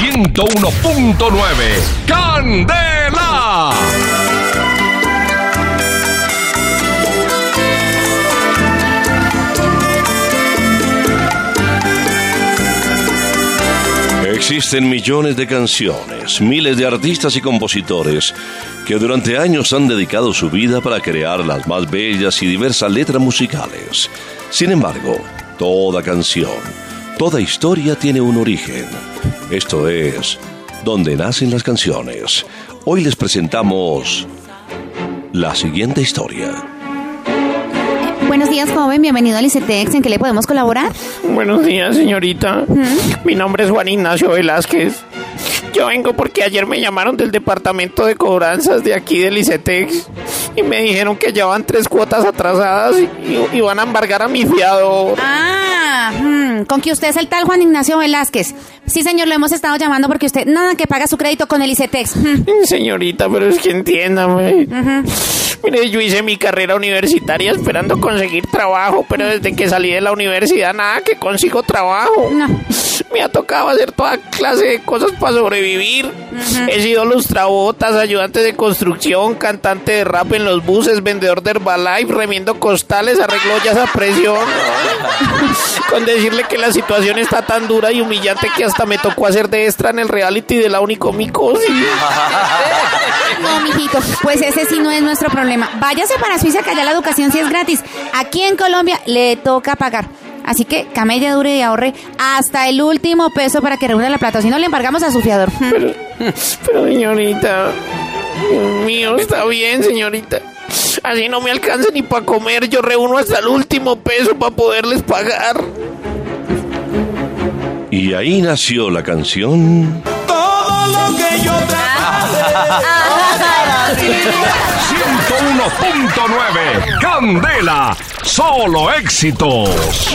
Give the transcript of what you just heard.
101.9. ¡Candela! Existen millones de canciones, miles de artistas y compositores que durante años han dedicado su vida para crear las más bellas y diversas letras musicales. Sin embargo, toda canción, toda historia tiene un origen. Esto es, donde nacen las canciones. Hoy les presentamos la siguiente historia. Buenos días, joven. Bienvenido al ICETEX. ¿En qué le podemos colaborar? Buenos días, señorita. Mi nombre es Juan Ignacio Velázquez. Yo vengo porque ayer me llamaron del departamento de cobranzas de aquí del ICETEX y me dijeron que llevan tres cuotas atrasadas y, y van a embargar a mi fiador. Ah, mm, con que usted es el tal Juan Ignacio Velázquez. Sí, señor, lo hemos estado llamando porque usted nada que paga su crédito con el ICETEX. Mm. Señorita, pero es que entiéndame. Mire, yo hice mi carrera universitaria esperando conseguir trabajo, pero desde que salí de la universidad nada que consigo trabajo. No. Me ha tocado hacer toda clase de cosas para sobrevivir. He sido lustrabotas, ayudante de construcción, cantante de rap en los buses, vendedor de Herbalife, remiendo costales, arreglo ya esa presión. Con decirle que la situación está tan dura y humillante que hasta me tocó hacer de extra en el reality de la Unicomicosis. No, mijito, pues ese sí no es nuestro problema. Váyase para Suiza, que allá la educación sí es gratis. Aquí en Colombia le toca pagar. Así que camella dure y ahorre hasta el último peso para que reúna la plata. Si no, le embargamos a su fiador. Pero señorita, Dios mío, está bien, señorita. Así no me alcanza ni para comer. Yo reúno hasta el último peso para poderles pagar. Y ahí nació la canción Todo lo que yo trabajé. 101.9. Candela, solo éxitos.